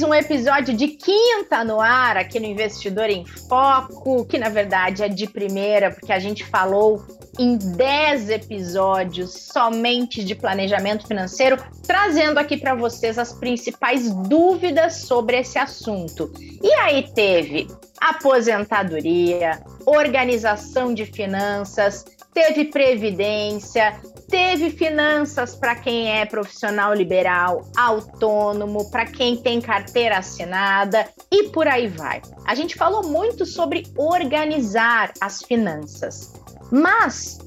mais um episódio de quinta no ar aqui no Investidor em Foco, que na verdade é de primeira, porque a gente falou em 10 episódios somente de planejamento financeiro, trazendo aqui para vocês as principais dúvidas sobre esse assunto. E aí teve aposentadoria, organização de finanças, teve previdência, teve finanças para quem é profissional liberal, autônomo, para quem tem carteira assinada e por aí vai. A gente falou muito sobre organizar as finanças. Mas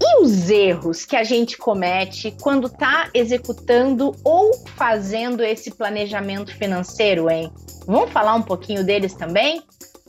e os erros que a gente comete quando está executando ou fazendo esse planejamento financeiro, hein? Vamos falar um pouquinho deles também?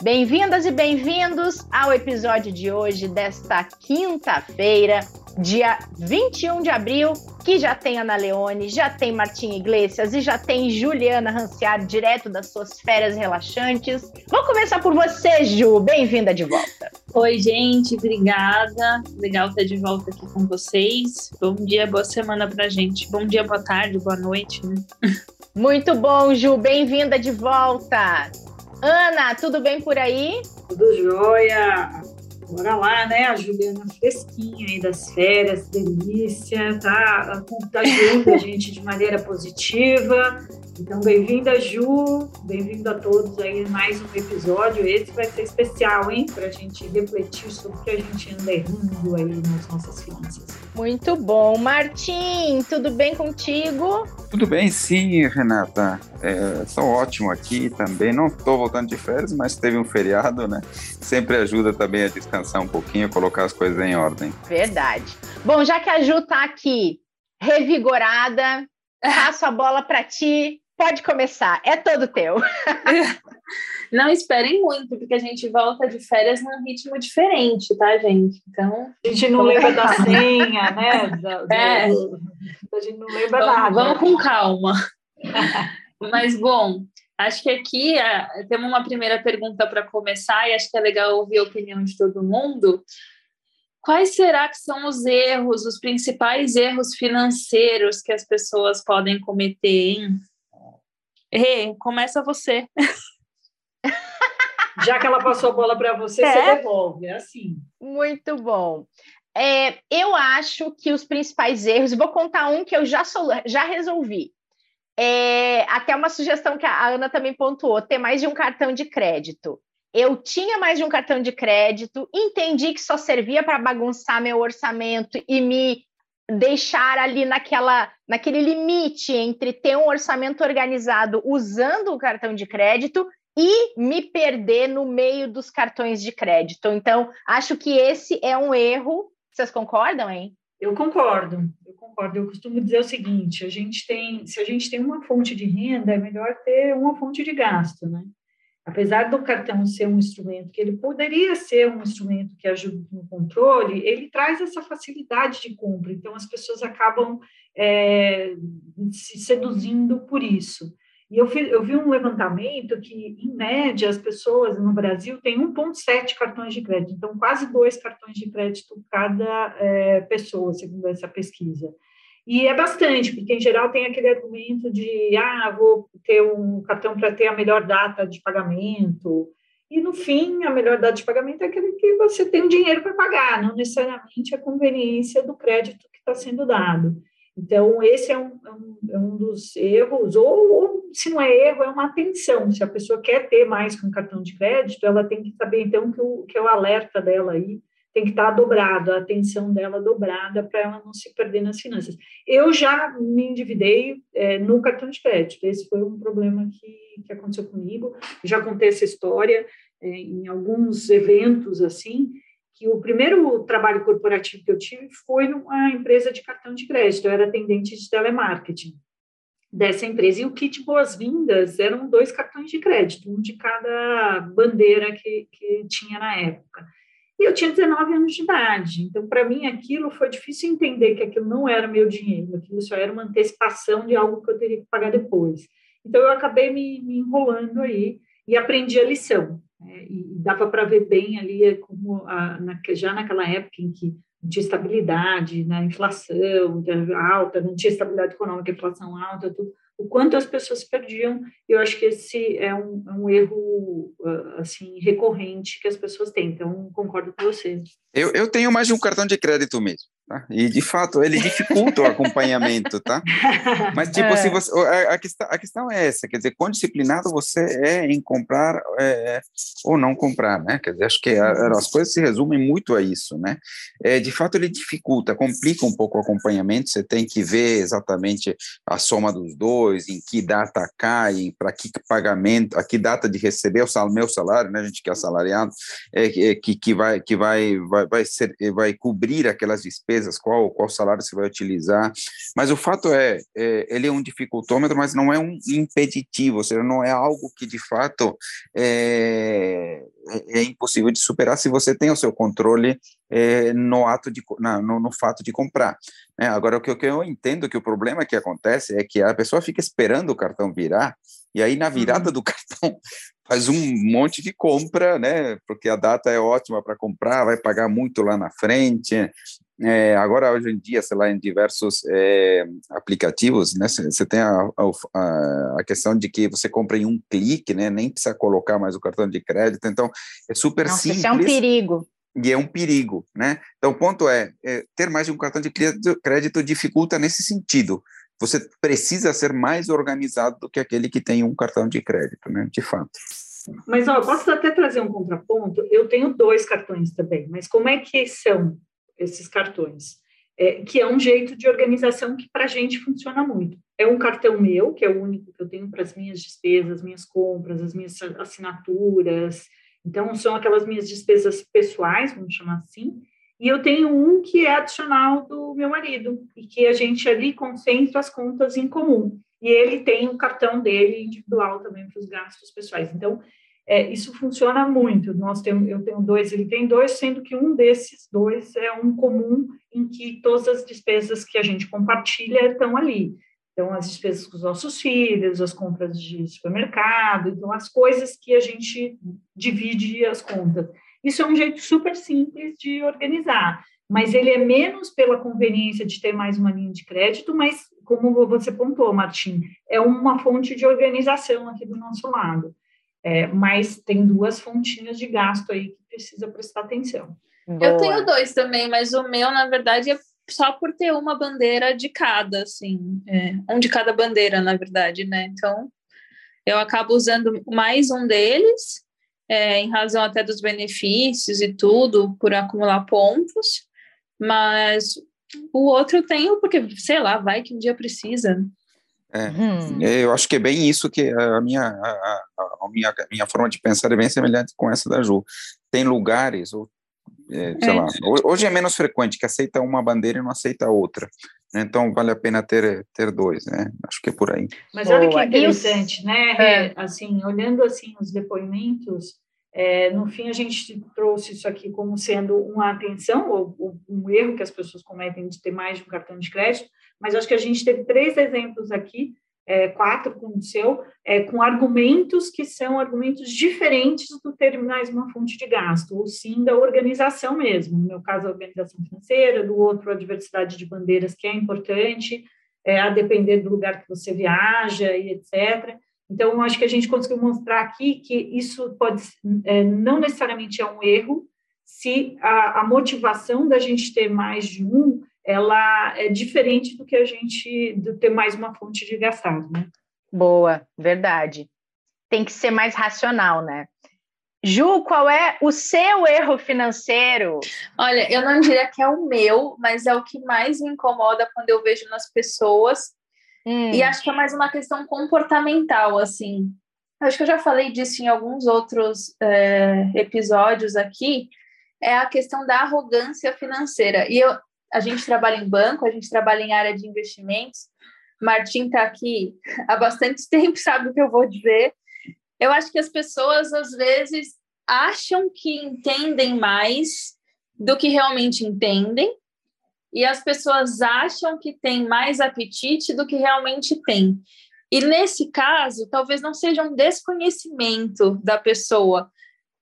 Bem-vindas e bem-vindos ao episódio de hoje, desta quinta-feira, dia 21 de abril, que já tem Ana Leone, já tem Martim Iglesias e já tem Juliana Ranciar, direto das suas férias relaxantes. Vou começar por você, Ju. Bem-vinda de volta. Oi, gente, obrigada. Legal estar de volta aqui com vocês. Bom dia, boa semana pra gente. Bom dia, boa tarde, boa noite. Né? Muito bom, Ju. Bem-vinda de volta. Ana, tudo bem por aí? Tudo jóia. Bora lá, né? A Juliana fresquinha aí das férias, delícia, tá contagiando a gente de maneira positiva. Então, bem-vinda, Ju, bem-vindo a todos aí mais um episódio. Esse vai ser especial, hein? Para a gente refletir sobre o que a gente anda errando aí nas nossas finanças. Muito bom. Martim, tudo bem contigo? Tudo bem, sim, Renata. Estou é, ótimo aqui também. Não estou voltando de férias, mas teve um feriado, né? Sempre ajuda também a descansar um pouquinho, colocar as coisas em ordem. Verdade. Bom, já que a Ju está aqui revigorada, passo a bola para ti. Pode começar, é todo teu. Não esperem muito, porque a gente volta de férias num ritmo diferente, tá, gente? Então. A gente não lembra da senha, né? Da, é. Do... A gente não lembra vamos, nada. Vamos com calma. Mas, bom, acho que aqui é, temos uma primeira pergunta para começar, e acho que é legal ouvir a opinião de todo mundo. Quais será que são os erros, os principais erros financeiros que as pessoas podem cometer, hein? Rê, começa você. Já que ela passou a bola para você, é. você devolve, é assim. Muito bom. É, eu acho que os principais erros, vou contar um que eu já, sou, já resolvi. É, até uma sugestão que a Ana também pontuou: ter mais de um cartão de crédito. Eu tinha mais de um cartão de crédito, entendi que só servia para bagunçar meu orçamento e me deixar ali naquela, naquele limite entre ter um orçamento organizado usando o cartão de crédito e me perder no meio dos cartões de crédito. Então, acho que esse é um erro. Vocês concordam, hein? Eu concordo, eu concordo. Eu costumo dizer o seguinte: a gente tem, se a gente tem uma fonte de renda, é melhor ter uma fonte de gasto, né? Apesar do cartão ser um instrumento que ele poderia ser um instrumento que ajuda no controle, ele traz essa facilidade de compra. Então, as pessoas acabam é, se seduzindo por isso. E eu, eu vi um levantamento que, em média, as pessoas no Brasil têm 1,7 cartões de crédito, então quase dois cartões de crédito cada é, pessoa, segundo essa pesquisa. E é bastante, porque em geral tem aquele argumento de, ah, vou ter um cartão para ter a melhor data de pagamento. E no fim, a melhor data de pagamento é aquele que você tem dinheiro para pagar, não necessariamente a conveniência do crédito que está sendo dado. Então, esse é um, é um, é um dos erros, ou, ou, se não é erro, é uma atenção. Se a pessoa quer ter mais que um cartão de crédito, ela tem que saber, então, que o, que é o alerta dela aí tem que estar dobrado, a atenção dela dobrada para ela não se perder nas finanças. Eu já me endividei é, no cartão de crédito, esse foi um problema que, que aconteceu comigo, já contei essa história é, em alguns eventos assim, que o primeiro trabalho corporativo que eu tive foi numa empresa de cartão de crédito, eu era atendente de telemarketing dessa empresa, e o kit boas-vindas eram dois cartões de crédito, um de cada bandeira que, que tinha na época. E eu tinha 19 anos de idade. Então, para mim, aquilo foi difícil entender que aquilo não era meu dinheiro, aquilo só era uma antecipação de algo que eu teria que pagar depois. Então, eu acabei me, me enrolando aí e aprendi a lição. Né? E dava para ver bem ali como a, na, já naquela época em que não tinha estabilidade na inflação alta, não tinha estabilidade econômica, inflação alta, tudo o quanto as pessoas perdiam. Eu acho que esse é um, é um erro ah, assim recorrente que as pessoas têm. Então, concordo com vocês. Eu, eu tenho mais de um cartão de crédito mesmo. Tá? E de fato ele dificulta o acompanhamento, tá? Mas tipo, é. se você, a, a, questão, a questão é essa, quer dizer, quão disciplinado você é em comprar é, ou não comprar, né? Quer dizer, acho que a, as coisas se resumem muito a isso, né? É, de fato ele dificulta, complica um pouco o acompanhamento. Você tem que ver exatamente a soma dos dois, em que data cai, para que pagamento, a que data de receber o sal, meu salário, né? A gente que é assalariado, é, é, que que vai que vai vai, vai ser vai cobrir aquelas despesas despesas, qual, qual salário você vai utilizar. Mas o fato é, é, ele é um dificultômetro, mas não é um impeditivo, ou seja, não é algo que de fato é, é, é impossível de superar se você tem o seu controle é, no ato de no, no, fato de comprar. Né? Agora o que, o que eu entendo que o problema que acontece é que a pessoa fica esperando o cartão virar e aí na virada uhum. do cartão faz um monte de compra, né? Porque a data é ótima para comprar, vai pagar muito lá na frente, é, agora, hoje em dia, sei lá, em diversos é, aplicativos, né, você tem a, a, a, questão de que você compra em um clique, né, nem precisa colocar mais o cartão de crédito, então é super Nossa, simples. Isso é um perigo. E é um perigo, né? Então, o ponto é, é ter mais de um cartão de crédito, crédito dificulta nesse sentido. Você precisa ser mais organizado do que aquele que tem um cartão de crédito, né? De fato. Mas, ó, posso até trazer um contraponto? Eu tenho dois cartões também, mas como é que são? Esses cartões, é, que é um jeito de organização que para a gente funciona muito. É um cartão meu, que é o único que eu tenho para as minhas despesas, minhas compras, as minhas assinaturas. Então, são aquelas minhas despesas pessoais, vamos chamar assim. E eu tenho um que é adicional do meu marido, e que a gente ali concentra as contas em comum. E ele tem o cartão dele individual também para os gastos pessoais. Então, é, isso funciona muito. Nós temos, eu tenho dois, ele tem dois, sendo que um desses dois é um comum em que todas as despesas que a gente compartilha estão ali. Então, as despesas com os nossos filhos, as compras de supermercado, então, as coisas que a gente divide as contas. Isso é um jeito super simples de organizar, mas ele é menos pela conveniência de ter mais uma linha de crédito, mas, como você pontuou, Martim, é uma fonte de organização aqui do nosso lado. É, mas tem duas fontinhas de gasto aí que precisa prestar atenção. Boa. Eu tenho dois também, mas o meu, na verdade, é só por ter uma bandeira de cada, assim, é, um de cada bandeira, na verdade, né? Então, eu acabo usando mais um deles, é, em razão até dos benefícios e tudo, por acumular pontos, mas o outro eu tenho porque, sei lá, vai que um dia precisa. É, hum. Eu acho que é bem isso que a minha, a, a, minha, a minha forma de pensar é bem semelhante com essa da Ju. Tem lugares, ou, é, sei é. lá, hoje é menos frequente que aceita uma bandeira e não aceita outra. Né? Então vale a pena ter, ter dois, né? Acho que é por aí. Mas olha que interessante, né? É. Assim, olhando assim os depoimentos, é, no fim, a gente trouxe isso aqui como sendo uma atenção ou, ou, um erro que as pessoas cometem de ter mais de um cartão de crédito, mas acho que a gente teve três exemplos aqui, é, quatro com o seu, é, com argumentos que são argumentos diferentes do ter mais uma fonte de gasto, ou sim da organização mesmo. No meu caso, a organização financeira, do outro, a diversidade de bandeiras, que é importante, é, a depender do lugar que você viaja e etc. Então, acho que a gente conseguiu mostrar aqui que isso pode é, não necessariamente é um erro, se a, a, motivação da gente ter mais de um, ela é diferente do que a gente de ter mais uma fonte de gastar, né? Boa, verdade. Tem que ser mais racional, né? Ju, qual é o seu erro financeiro? Olha, eu não diria que é o meu, mas é o que mais me incomoda quando eu vejo nas pessoas Hum. E acho que é mais uma questão comportamental, assim. Acho que eu já falei disso em alguns outros é, episódios aqui. É a questão da arrogância financeira. E eu, a gente trabalha em banco, a gente trabalha em área de investimentos. Martim está aqui há bastante tempo, sabe o que eu vou dizer. Eu acho que as pessoas, às vezes, acham que entendem mais do que realmente entendem e as pessoas acham que tem mais apetite do que realmente tem. E nesse caso, talvez não seja um desconhecimento da pessoa,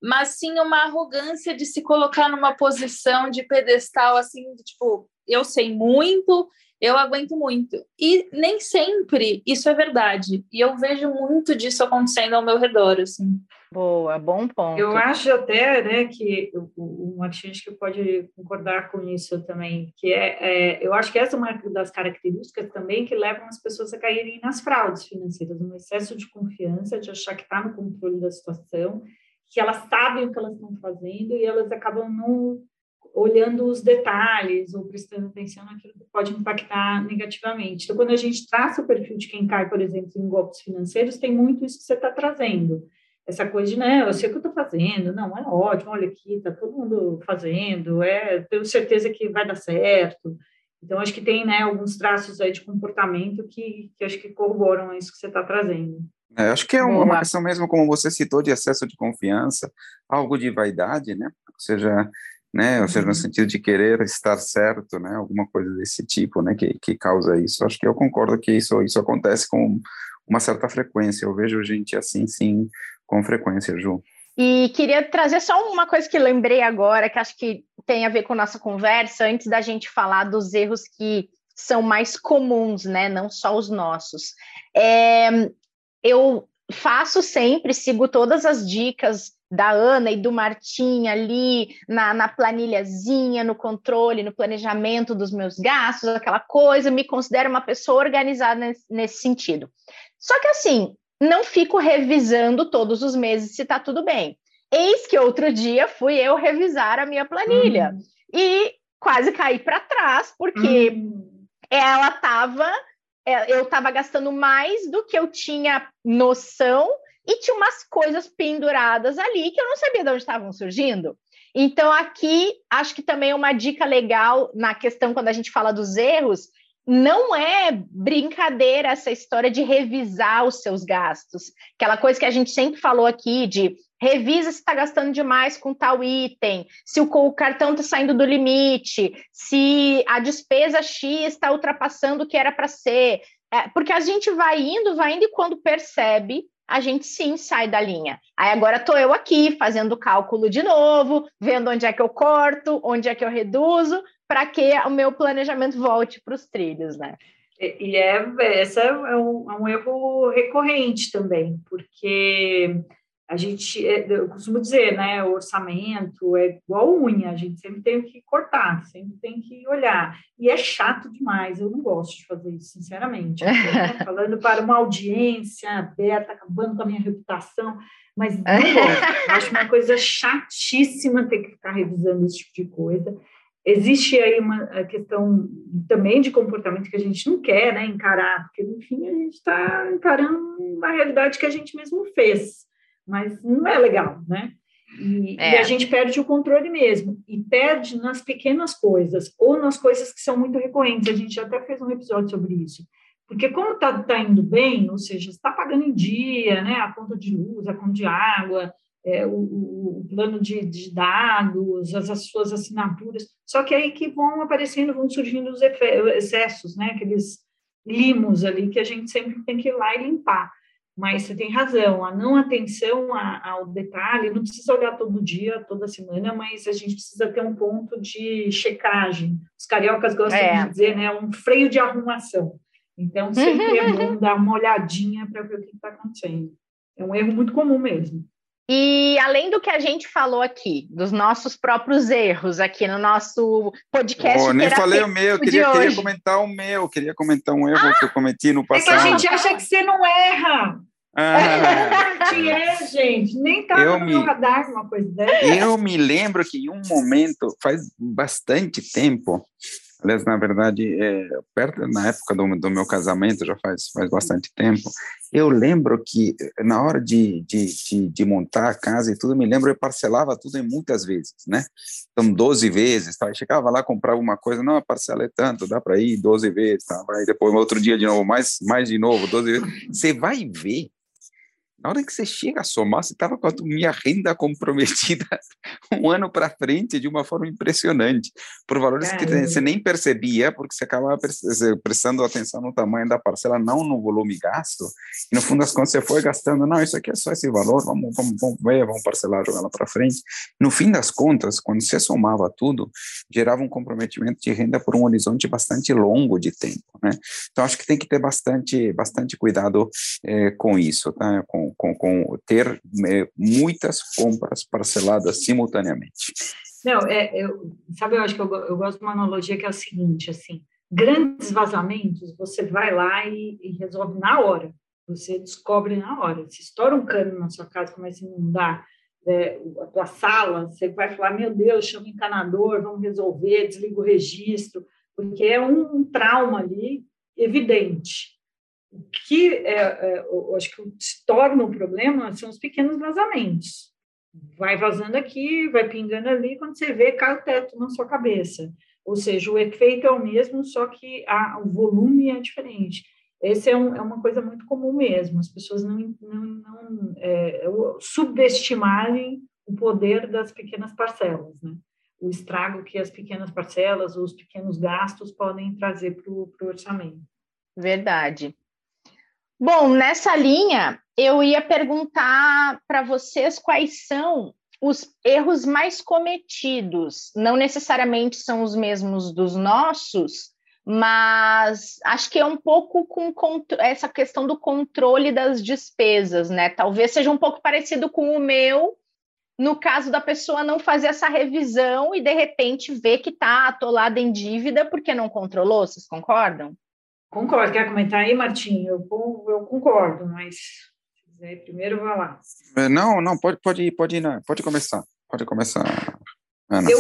mas sim uma arrogância de se colocar numa posição de pedestal, assim, tipo, eu sei muito, eu aguento muito. E nem sempre isso é verdade. E eu vejo muito disso acontecendo ao meu redor, assim. Boa, bom ponto. Eu acho até, né, que o, o Martins que pode concordar com isso também, que é, é, eu acho que essa é uma das características também que levam as pessoas a caírem nas fraudes financeiras, um excesso de confiança, de achar que está no controle da situação, que elas sabem o que elas estão fazendo e elas acabam não olhando os detalhes ou prestando atenção naquilo que pode impactar negativamente. Então, quando a gente traça o perfil de quem cai, por exemplo, em golpes financeiros, tem muito isso que você está trazendo. Essa coisa de, né, eu sei o que eu estou fazendo, não, é ótimo, olha aqui, está todo mundo fazendo, é, tenho certeza que vai dar certo. Então, acho que tem, né, alguns traços aí de comportamento que, que acho que corroboram isso que você está trazendo. É, acho que é uma, uma questão mesmo, como você citou, de excesso de confiança, algo de vaidade, né? Ou seja, né? Ou seja, no uhum. sentido de querer estar certo, né? Alguma coisa desse tipo, né? Que, que causa isso. Acho que eu concordo que isso, isso acontece com uma certa frequência. Eu vejo gente assim, sim, com frequência, Ju. E queria trazer só uma coisa que lembrei agora, que acho que tem a ver com nossa conversa, antes da gente falar dos erros que são mais comuns, né? Não só os nossos. É, eu faço sempre, sigo todas as dicas da Ana e do Martim ali na, na planilhazinha, no controle, no planejamento dos meus gastos, aquela coisa, me considero uma pessoa organizada nesse, nesse sentido. Só que assim, não fico revisando todos os meses se está tudo bem. Eis que outro dia fui eu revisar a minha planilha uhum. e quase caí para trás, porque uhum. ela estava, é, eu estava gastando mais do que eu tinha noção e tinha umas coisas penduradas ali que eu não sabia de onde estavam surgindo. Então, aqui, acho que também é uma dica legal na questão, quando a gente fala dos erros, não é brincadeira essa história de revisar os seus gastos. Aquela coisa que a gente sempre falou aqui de revisa se está gastando demais com tal item, se o, cartão está saindo do limite, se a despesa X está ultrapassando o que era para ser. É, porque a gente vai indo, vai indo, e quando percebe, a gente sim sai da linha. Aí agora estou eu aqui fazendo o cálculo de novo, vendo onde é que eu corto, onde é que eu reduzo, para que o meu planejamento volte para os trilhos, né? E é, essa é um, é um erro recorrente também, porque a gente, é, eu costumo dizer, né, o orçamento é igual unha, a gente sempre tem que cortar, sempre tem que olhar. E é chato demais, eu não gosto de fazer isso, sinceramente. falando para uma audiência aberta, acabando com a minha reputação, mas não gosto. acho uma coisa chatíssima ter que ficar revisando esse tipo de coisa. Existe aí uma questão também de comportamento que a gente não quer né, encarar, porque, enfim, a gente está encarando uma realidade que a gente mesmo fez mas não é legal, né? E, é. e, a gente perde o controle mesmo, e perde nas pequenas coisas, ou nas coisas que são muito recorrentes. A gente até fez um episódio sobre isso. Porque como está tá indo bem, ou seja, está pagando em dia, né, a conta de luz, a conta de água, é, o, o, plano de, de dados, as, as, suas assinaturas, só que aí que vão aparecendo, vão surgindo os excessos, né, aqueles limos ali que a gente sempre tem que ir lá e limpar. Mas você tem razão, a não atenção ao detalhe, não precisa olhar todo dia, toda semana, mas a gente precisa ter um ponto de checagem. Os cariocas gostam é. de dizer, né, um freio de arrumação. Então, sempre é bom dar uma olhadinha para ver o que está acontecendo. É um erro muito comum mesmo. E além do que a gente falou aqui, dos nossos próprios erros aqui no nosso podcast. Oh, nem falei o meu, queria, queria comentar o meu, queria comentar um erro ah, que eu cometi no passado. É que a gente acha que você não erra. Ah, é, gente, nem tá no me, meu radar uma coisa dessa. Eu me lembro que em um momento, faz bastante tempo, Aliás, na verdade, é, perto na época do, do, meu casamento, já faz, faz bastante tempo, eu lembro que na hora de, de, de, de, montar a casa e tudo, me lembro, eu parcelava tudo em muitas vezes, né? Então, 12 vezes, tá? Eu chegava lá, comprava uma coisa, não, a parcela é tanto, dá para ir 12 vezes, tá? Aí depois, outro dia de novo, mais, mais de novo, 12 vezes. Você vai ver na hora que você chega a somar, você estava com a minha renda comprometida um ano para frente de uma forma impressionante, por valores que você nem percebia, porque você acabava prestando atenção no tamanho da parcela, não no volume gasto, e no fundo das contas você foi gastando, não, isso aqui é só esse valor, vamos, vamos, vamos ver, vamos parcelar, jogar lá para frente. No fim das contas, quando você somava tudo, gerava um comprometimento de renda por um horizonte bastante longo de tempo, né? Então, acho que tem que ter bastante, bastante cuidado é, com isso, tá? Com, com, com ter muitas compras parceladas simultaneamente. Não, é, eu, sabe, eu acho que eu, eu gosto de uma analogia que é a seguinte, assim, grandes vazamentos, você vai lá e, e, resolve na hora. Você descobre na hora. Se estoura um cano na sua casa, começa a inundar é, a tua sala, você vai falar, meu Deus, chama o encanador, vamos resolver, desliga o registro, porque é um trauma ali evidente. O que é, é, eu acho que se torna um problema são os pequenos vazamentos. Vai vazando aqui, vai pingando ali, quando você vê, cai o teto na sua cabeça. Ou seja, o efeito é o mesmo, só que a, o volume é diferente. Essa é, um, é, uma coisa muito comum mesmo, as pessoas não, não, não é, subestimarem o poder das pequenas parcelas, né? o estrago que as pequenas parcelas, os pequenos gastos podem trazer para o orçamento. Verdade. Bom, nessa linha, eu ia perguntar para vocês quais são os erros mais cometidos. Não necessariamente são os mesmos dos nossos, mas acho que é um pouco com essa questão do controle das despesas, né? Talvez seja um pouco parecido com o meu, no caso da pessoa não fazer essa revisão e de repente ver que está atolada em dívida porque não controlou, vocês concordam? Concordo. Quer comentar aí, Martim? Eu, eu concordo, mas quiser, primeiro vai lá. É, não, não, pode, pode ir, pode ir, não. pode começar. Pode começar, Ana. Eu,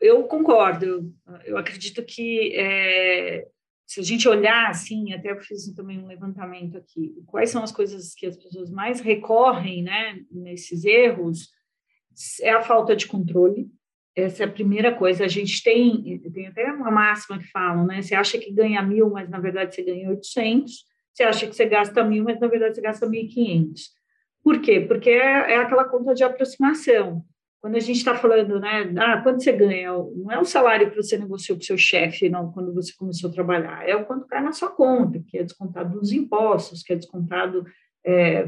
eu concordo. Eu, eu acredito que é, se a gente olhar assim, até eu fiz também um levantamento aqui, quais são as coisas que as pessoas mais recorrem, né, nesses erros, é a falta de controle, essa é a primeira coisa. A gente tem, tem até uma máxima que falam, né? Você acha que ganha mil, mas na verdade você ganha 800. Você acha que você gasta mil, mas na verdade você gasta 1.500. Por quê? Porque é, é aquela conta de aproximação. Quando a gente está falando, né? Ah, quanto você ganha? Não é o salário que você negociou com seu chefe, não, quando você começou a trabalhar. É o quanto cai na sua conta, que é descontado dos impostos, que é descontado é,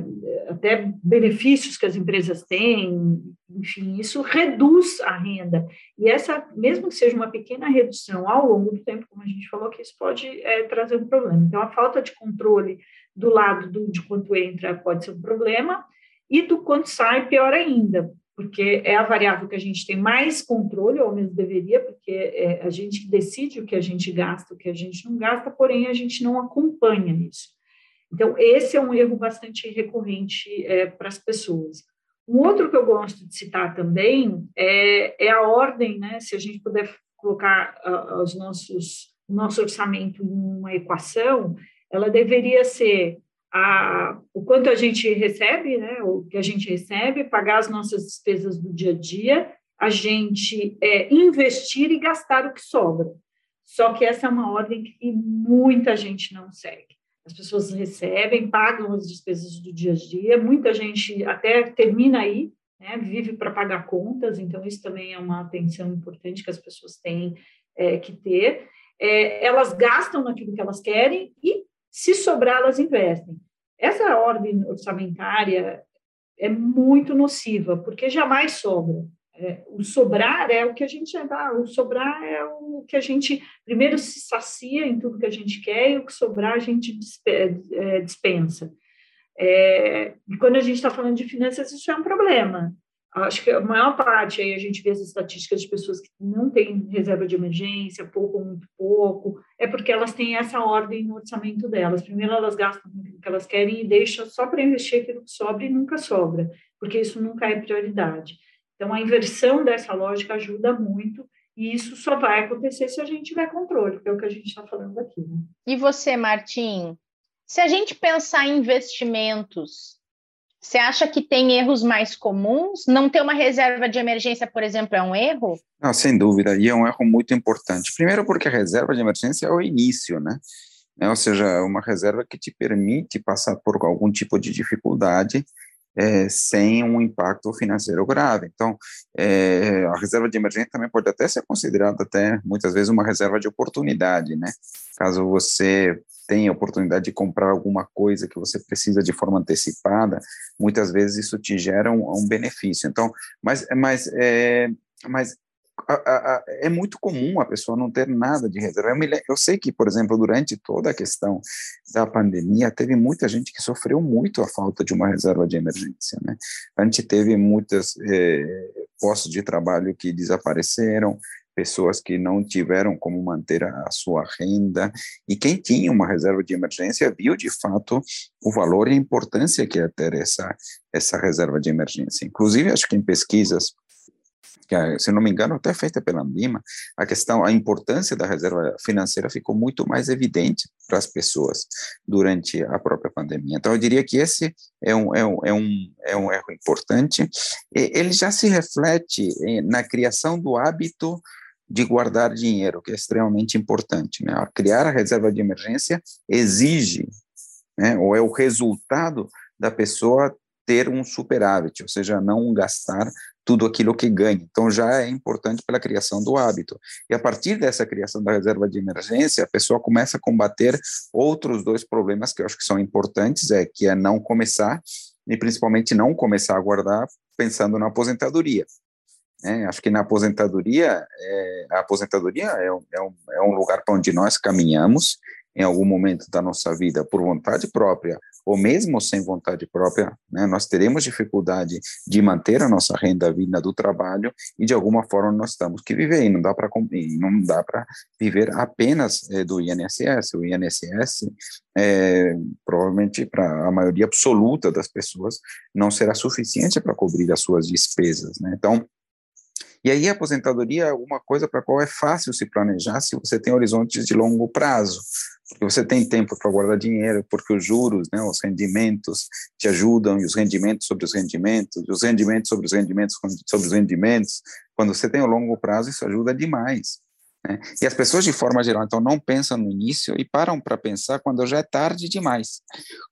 até benefícios que as empresas têm, enfim, isso reduz a renda. E essa, mesmo que seja uma pequena redução ao longo do tempo, como a gente falou, que isso pode é, trazer um problema. Então, a falta de controle do lado do, de quanto entra pode ser um problema, e do quanto sai, pior ainda, porque é a variável que a gente tem mais controle, ou menos deveria, porque é, a gente decide o que a gente gasta, o que a gente não gasta, porém a gente não acompanha isso. Então, esse é um erro bastante recorrente é, para as pessoas. Um outro que eu gosto de citar também é, é a ordem, né? Se a gente puder colocar uh, os nossos, nosso orçamento em uma equação, ela deveria ser a, o quanto a gente recebe, né? O que a gente recebe, pagar as nossas despesas do dia a dia, a gente é, investir e gastar o que sobra. Só que essa é uma ordem que muita gente não segue as pessoas recebem, pagam as despesas do dia a dia, muita gente até termina aí, né, vive para pagar contas, então isso também é uma atenção importante que as pessoas têm é, que ter. É, elas gastam naquilo que elas querem e, se sobrar, elas investem. Essa ordem orçamentária é muito nociva, porque jamais sobra. É, o sobrar é o que a gente dá, o sobrar é o que a gente primeiro se sacia em tudo que a gente quer e o que sobrar a gente é, dispensa. É, e quando a gente está falando de finanças, isso é um problema. Acho que a maior parte, aí a gente vê as estatísticas de pessoas que não têm reserva de emergência, pouco ou muito pouco, é porque elas têm essa ordem no orçamento delas. Primeiro elas gastam o que elas querem e deixam só para investir aquilo que sobra e nunca sobra, porque isso nunca é prioridade. Então, a inversão dessa lógica ajuda muito, e isso só vai acontecer se a gente tiver controle, que é o que a gente está falando aqui. Né? E você, Martim, se a gente pensar em investimentos, você acha que tem erros mais comuns? Não ter uma reserva de emergência, por exemplo, é um erro? Não, sem dúvida, e é um erro muito importante. Primeiro porque a reserva de emergência é o início, né? né? ou seja, uma reserva que te permite passar por algum tipo de dificuldade é, sem um impacto financeiro grave. Então, é, a reserva de emergência também pode até ser considerada até muitas vezes uma reserva de oportunidade, né? Caso você tenha a oportunidade de comprar alguma coisa que você precisa de forma antecipada, muitas vezes isso te gera um, um benefício. Então, mas, mas, é, mas a, a, é muito comum a pessoa não ter nada de reserva. Eu, me, eu, sei que, por exemplo, durante toda a questão da pandemia, teve muita gente que sofreu muito a falta de uma reserva de emergência. Né? A gente teve muitos eh, postos de trabalho que desapareceram, pessoas que não tiveram como manter a sua renda, e quem tinha uma reserva de emergência viu de fato o valor e a importância que é ter essa, essa reserva de emergência. Inclusive, acho que em pesquisas que, se não me engano, até feita pela Ambima, a questão, a importância da reserva financeira ficou muito mais evidente para as pessoas durante a própria pandemia. Então, eu diria que esse é um, é um, é um, é um erro importante. Ele já se reflete na criação do hábito de guardar dinheiro, que é extremamente importante. Né? Criar a reserva de emergência exige, né, ou é o resultado da pessoa ter um superávit, ou seja, não gastar tudo aquilo que ganha. Então, já é importante pela criação do hábito. E a partir dessa criação da reserva de emergência, a pessoa começa a combater outros dois problemas que eu acho que são importantes, é que é não começar, e principalmente não começar a guardar pensando na aposentadoria. É, acho que na aposentadoria, é, a aposentadoria é um, é um, é um lugar para onde nós caminhamos em algum momento da nossa vida por vontade própria ou mesmo sem vontade própria, né, nós teremos dificuldade de manter a nossa renda vinda do trabalho e de alguma forma nós estamos que viver e não dá para não dá para viver apenas é, do INSS. O INSS é, provavelmente para a maioria absoluta das pessoas não será suficiente para cobrir as suas despesas, né? Então e aí a aposentadoria é uma coisa para qual é fácil se planejar se você tem horizontes de longo prazo porque você tem tempo para guardar dinheiro, porque os juros, né, os rendimentos te ajudam, e os rendimentos sobre os rendimentos, e os rendimentos sobre os rendimentos sobre os rendimentos, quando você tem o longo prazo, isso ajuda demais. Né? E as pessoas, de forma geral, então, não pensam no início e param para pensar quando já é tarde demais,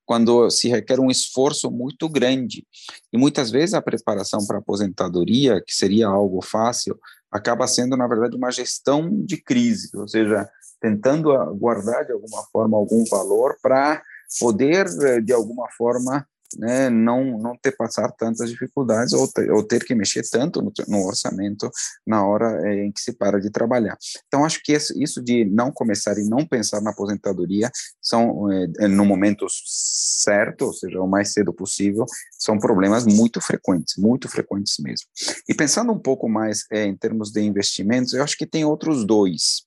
quando se requer um esforço muito grande. E muitas vezes a preparação para a aposentadoria, que seria algo fácil, acaba sendo, na verdade, uma gestão de crise, ou seja, tentando guardar de alguma forma algum valor para poder, eh, de alguma forma, né, não, não ter passar tantas dificuldades ou ter, ou ter que mexer tanto no, no, orçamento na hora é, em que se para de trabalhar. Então, acho que isso de não começar e não pensar na aposentadoria são, é, no momento certo, ou seja, o mais cedo possível, são problemas muito frequentes, muito frequentes mesmo. E pensando um pouco mais é, em termos de investimentos, eu acho que tem outros dois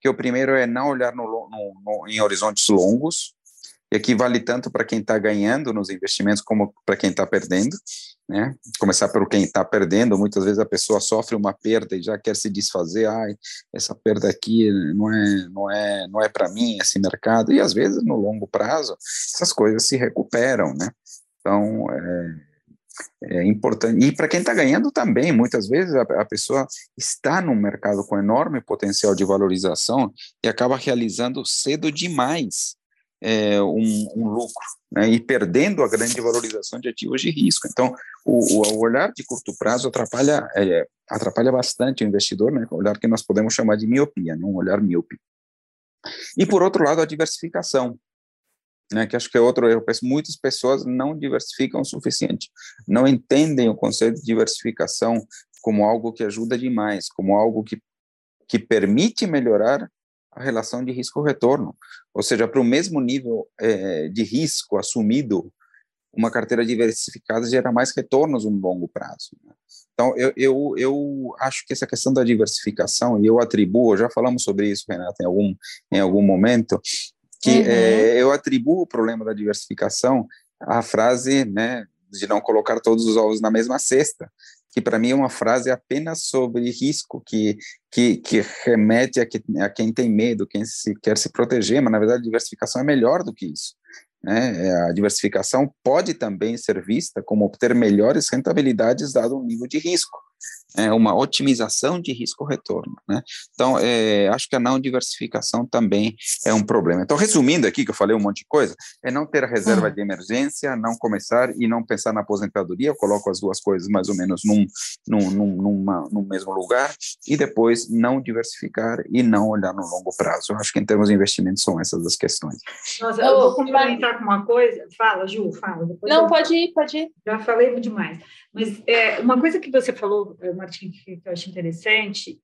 que o primeiro é não olhar no, no, no, em horizontes longos, e aqui vale tanto para quem está ganhando nos investimentos como para quem está perdendo, né? Começar pelo quem está perdendo, muitas vezes a pessoa sofre uma perda e já quer se desfazer, ai, essa perda aqui não é, não é, não é para mim esse mercado, e às vezes no longo prazo essas coisas se recuperam, né? Então, é, é importante. E para quem está ganhando também, muitas vezes a, a, pessoa está num mercado com enorme potencial de valorização e acaba realizando cedo demais é, um, um, lucro, né, e perdendo a grande valorização de ativos de risco. Então, o, o olhar de curto prazo atrapalha, é, atrapalha bastante o investidor, né, o olhar que nós podemos chamar de miopia, né, um olhar míope. E, por outro lado, a diversificação né, que acho que é outro erro. Muitas pessoas não diversificam o suficiente, não entendem o conceito de diversificação como algo que ajuda demais, como algo que, que permite melhorar a relação de risco-retorno. Ou seja, para o mesmo nível é, de risco assumido, uma carteira diversificada gera mais retornos no longo prazo. Né? Então, eu, eu, eu acho que essa questão da diversificação, e eu atribuo, já falamos sobre isso, Renata, em algum, em algum momento, que uhum. é, eu atribuo o problema da diversificação à frase, né, de não colocar todos os ovos na mesma cesta, que para mim é uma frase apenas sobre risco, que, que, que remete a, que, a quem tem medo, quem se, quer se proteger, mas na verdade a diversificação é melhor do que isso. Né? É, a diversificação pode também ser vista como obter melhores rentabilidades dado um nível de risco. É uma otimização de risco-retorno. Né? Então, é, acho que a não diversificação também é um problema. Então, resumindo aqui, que eu falei um monte de coisa, é não ter a reserva de emergência, não começar e não pensar na aposentadoria, eu coloco as duas coisas mais ou menos num, num, num, numa, num mesmo lugar, e depois não diversificar e não olhar no longo prazo. Eu acho que em termos de investimento são essas as questões. Nossa, eu vou complementar com uma coisa. Fala, Ju, fala. não, eu... pode ir, pode ir. Já falei demais. Mas é, uma coisa que você falou, eh, Martim, que eu acho interessante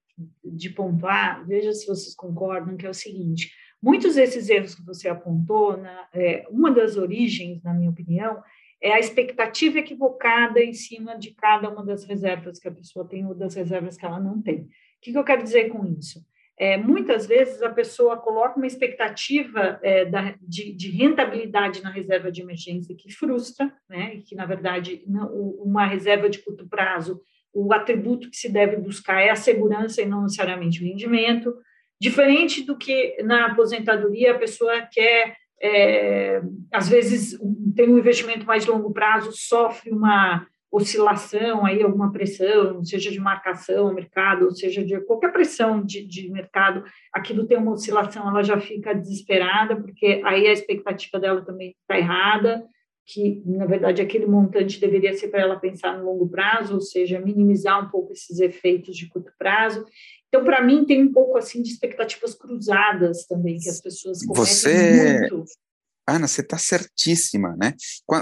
de pontuar, veja se vocês concordam, que é o seguinte: muitos desses erros que você apontou, né, é, uma das origens, na minha opinião, é a expectativa equivocada em cima de cada uma das reservas que a pessoa tem ou das reservas que ela não tem. O que, que eu quero dizer com isso? É, muitas vezes a pessoa coloca uma expectativa é, da, de, de, rentabilidade na reserva de emergência que frustra, né, que, na verdade, não, uma reserva de curto prazo, o atributo que se deve buscar é a segurança e não necessariamente o rendimento, diferente do que na aposentadoria a pessoa quer, é, às vezes, tem um investimento mais longo prazo, sofre uma oscilação, aí alguma pressão, seja de marcação mercado, seja de qualquer pressão de, de mercado, aquilo tem uma oscilação, ela já fica desesperada, porque aí a expectativa dela também está errada, que, na verdade, aquele montante deveria ser para ela pensar no longo prazo, ou seja, minimizar um pouco esses efeitos de curto prazo. Então, para mim, tem um pouco assim de expectativas cruzadas também, que as pessoas cometem Você... muito. Ana, você está certíssima, né?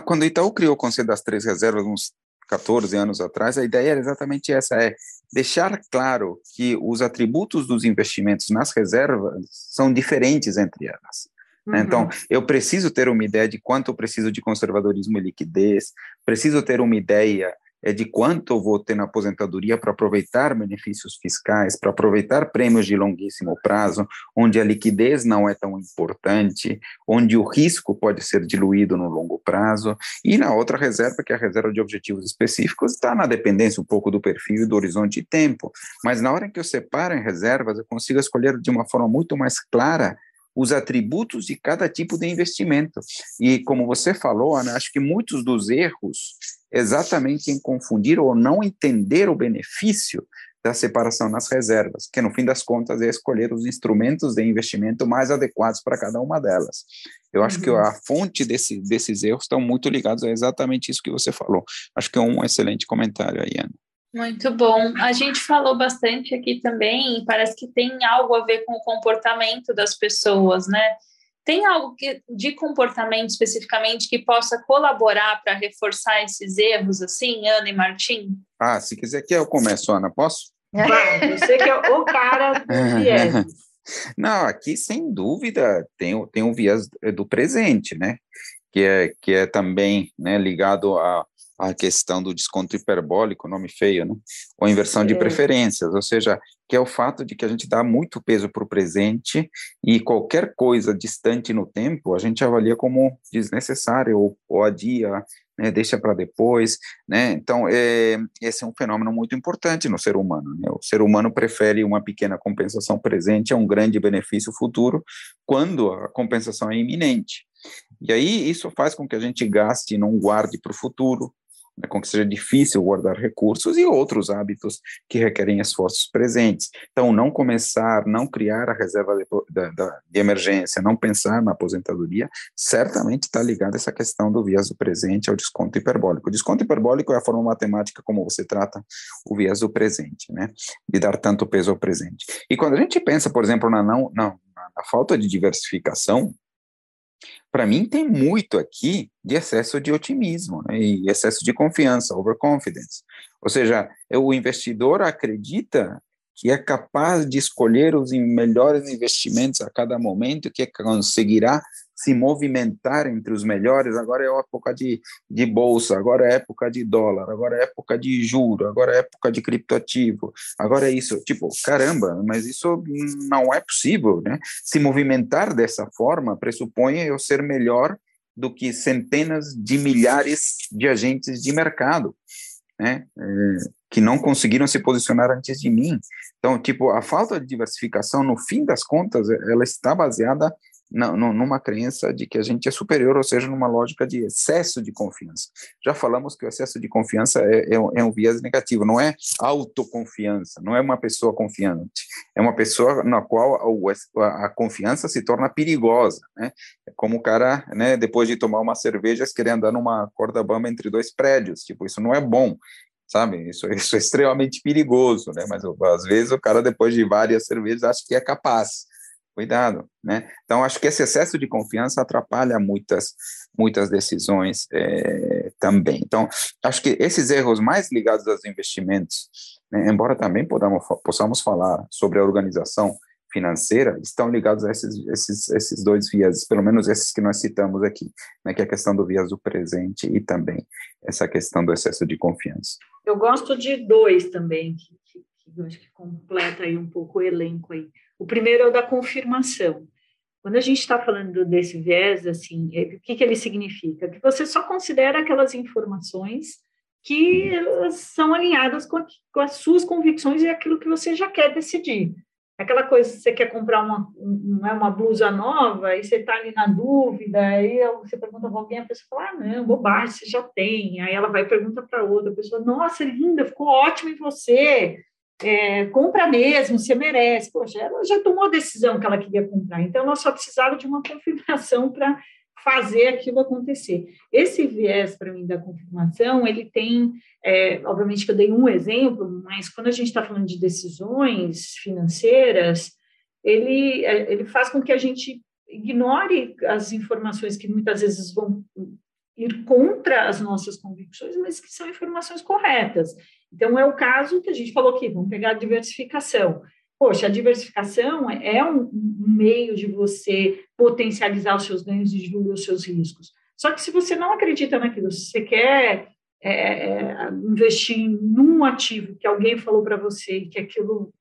Quando o Itaú criou o Conselho das Três Reservas, uns 14 anos atrás, a ideia era exatamente essa, é deixar claro que os atributos dos investimentos nas reservas são diferentes entre elas. Né? Uhum. Então, eu preciso ter uma ideia de quanto eu preciso de conservadorismo e liquidez, preciso ter uma ideia é de quanto eu vou ter na aposentadoria para aproveitar benefícios fiscais, para aproveitar prêmios de longuíssimo prazo, onde a liquidez não é tão importante, onde o risco pode ser diluído no longo prazo, e na outra reserva, que é a reserva de objetivos específicos, está na dependência um pouco do perfil e do horizonte de tempo. Mas na hora em que eu separo em reservas, eu consigo escolher de uma forma muito mais clara os atributos de cada tipo de investimento. E como você falou, Ana, acho que muitos dos erros exatamente em confundir ou não entender o benefício da separação nas reservas, que no fim das contas é escolher os instrumentos de investimento mais adequados para cada uma delas. Eu acho uhum. que a fonte desse, desses erros estão muito ligados a exatamente isso que você falou. Acho que é um excelente comentário aí, Ana. Muito bom. A gente falou bastante aqui também, parece que tem algo a ver com o comportamento das pessoas, né? Tem algo que, de comportamento especificamente que possa colaborar para reforçar esses erros, assim, Ana e Martim? Ah, se quiser que eu começo, Ana, posso? Vai, você que é o cara do viés. Não, aqui sem dúvida tem, tem um viés do presente, né? Que é, que é também né, ligado a, a questão do desconto hiperbólico, nome feio, né? ou inversão de preferências, ou seja, que é o fato de que a gente dá muito peso para o presente e qualquer coisa distante no tempo a gente avalia como desnecessário ou, ou adia, né, deixa para depois, né? Então, é, esse é um fenômeno muito importante no ser humano. Né? O ser humano prefere uma pequena compensação presente a um grande benefício futuro quando a compensação é iminente. E aí isso faz com que a gente gaste e não guarde para o futuro, né, com que seja difícil guardar recursos e outros hábitos que requerem esforços presentes. Então, não começar, não criar a reserva de, de, emergência, não pensar na aposentadoria, certamente está ligado a essa questão do viés do presente ao desconto hiperbólico. O desconto hiperbólico é a forma matemática como você trata o viés do presente, né, de dar tanto peso ao presente. E quando a gente pensa, por exemplo, na, não, na, na falta de diversificação, para mim tem muito aqui de excesso de otimismo né, e excesso de confiança, overconfidence. Ou seja, o investidor acredita que é capaz de escolher os melhores investimentos a cada momento, que conseguirá se movimentar entre os melhores. Agora é época de, de bolsa, agora é época de dólar, agora é época de juro, agora é época de criptoativo, agora é isso. Tipo, caramba, mas isso não é possível, né? Se movimentar dessa forma pressupõe eu ser melhor do que centenas de milhares de agentes de mercado, né? É, que não conseguiram se posicionar antes de mim. Então, tipo, a falta de diversificação, no fim das contas, ela está baseada numa crença de que a gente é superior, ou seja, numa lógica de excesso de confiança. Já falamos que o excesso de confiança é, é, é um viés negativo, não é autoconfiança, não é uma pessoa confiante, é uma pessoa na qual a, a confiança se torna perigosa, né? É como o cara, né, depois de tomar uma cerveja, querer andar numa corda bamba entre dois prédios, tipo, isso não é bom, sabe? Isso, isso é extremamente perigoso, né? Mas às vezes o cara, depois de várias cervejas, acha que é capaz. Cuidado, né? Então, acho que esse excesso de confiança atrapalha muitas, muitas decisões é, também. Então, acho que esses erros mais ligados aos investimentos, né, embora também podamos, possamos falar sobre a organização financeira, estão ligados a esses, esses, esses dois vias, pelo menos esses que nós citamos aqui, né, que é a questão do viés do presente e também essa questão do excesso de confiança. Eu gosto de dois também, que, que, que acho que completa aí um pouco o elenco aí. O primeiro é o da confirmação. Quando a gente está falando desse viés, assim, é, o que, que ele significa? Que você só considera aquelas informações que são alinhadas com, com as suas convicções e aquilo que você já quer decidir. Aquela coisa, você quer comprar uma, uma, uma blusa nova e você está ali na dúvida, aí você pergunta para alguém, a pessoa fala, ah, não, bobagem, você já tem. Aí ela vai e pergunta para outra, pessoa, nossa, linda, ficou ótimo em você é, compra mesmo, você merece. Poxa, ela já tomou a decisão que ela queria comprar, então ela só precisava de uma confirmação para fazer aquilo acontecer. Esse viés, para mim, da confirmação, ele tem, é, obviamente que eu dei um exemplo, mas quando a gente está falando de decisões financeiras, ele, é, ele faz com que a gente ignore as informações que muitas vezes vão ir contra as nossas convicções, mas que são informações corretas. Então, é o caso que a gente falou aqui, vamos pegar a diversificação. Poxa, a diversificação é um, um meio de você potencializar os seus ganhos e diluir os seus riscos. Só que se você não acredita naquilo, se você quer é, é investir num ativo que alguém falou para você que aquilo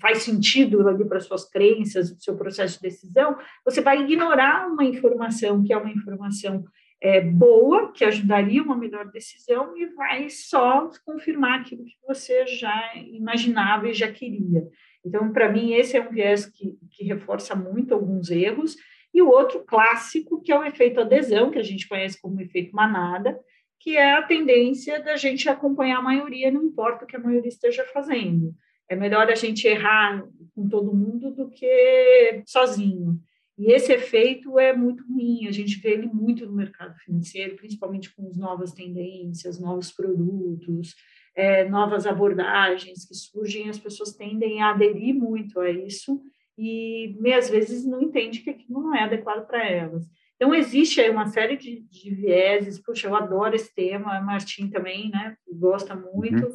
faz sentido ali para suas crenças, o seu processo de decisão, você vai ignorar uma informação que é uma informação é, boa, que ajudaria uma melhor decisão, e vai só confirmar aquilo que você já imaginava e já queria. Então, para mim, esse é um viés que, que reforça muito alguns erros. E o outro clássico, que é o efeito adesão, que a gente conhece como efeito manada, que é a tendência da gente acompanhar a maioria, não importa o que a maioria esteja fazendo. É melhor a gente errar com todo mundo do que sozinho. E esse efeito é muito ruim, a gente vê ele muito no mercado financeiro, principalmente com as novas tendências, novos produtos, é, novas abordagens que surgem, as pessoas tendem a aderir muito a isso e, às vezes, não entende que aquilo não é adequado para elas. Então, existe aí uma série de, de vieses, puxa, eu adoro esse tema, a Martim também, né, gosta muito, uhum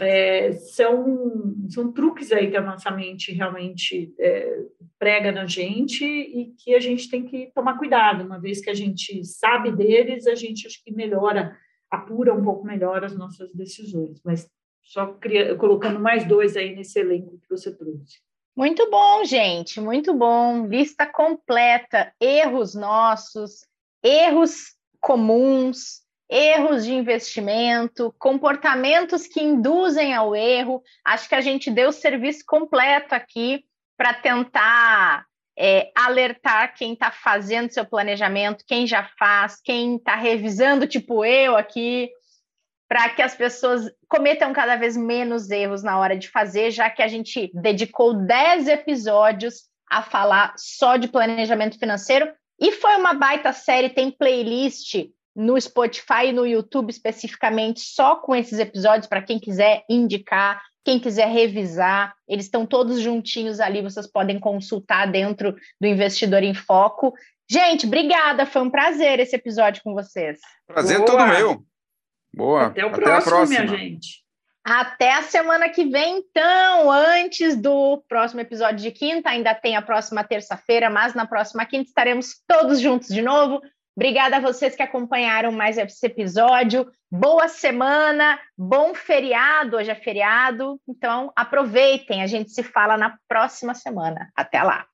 é, são, são truques aí que a nossa mente realmente é, prega na gente e que a gente tem que tomar cuidado, uma vez que a gente sabe deles, a gente acho que melhora, apura um pouco melhor as nossas decisões, mas só cria, colocando mais dois aí nesse elenco que você trouxe. Muito bom, gente, muito bom. Lista completa, erros nossos, erros comuns, erros de investimento, comportamentos que induzem ao erro. Acho que a gente deu o serviço completo aqui para tentar é, alertar quem está fazendo seu planejamento, quem já faz, quem está revisando, tipo eu aqui, para que as pessoas cometam cada vez menos erros na hora de fazer, já que a gente dedicou 10 episódios a falar só de planejamento financeiro. E foi uma baita série, tem playlist no Spotify e no YouTube especificamente, só com esses episódios, para quem quiser indicar, quem quiser revisar, eles estão todos juntinhos ali, vocês podem consultar dentro do Investidor em Foco. Gente, obrigada, foi um prazer esse episódio com vocês. Prazer é Boa. todo meu. Boa. Até o Até próximo, a próxima. minha gente. Até a semana que vem, então, antes do próximo episódio de quinta, ainda tem a próxima terça-feira, mas na próxima quinta estaremos todos juntos de novo Obrigada a vocês que acompanharam mais esse episódio. Boa semana, bom feriado. Hoje é feriado, então aproveitem. A gente se fala na próxima semana. Até lá.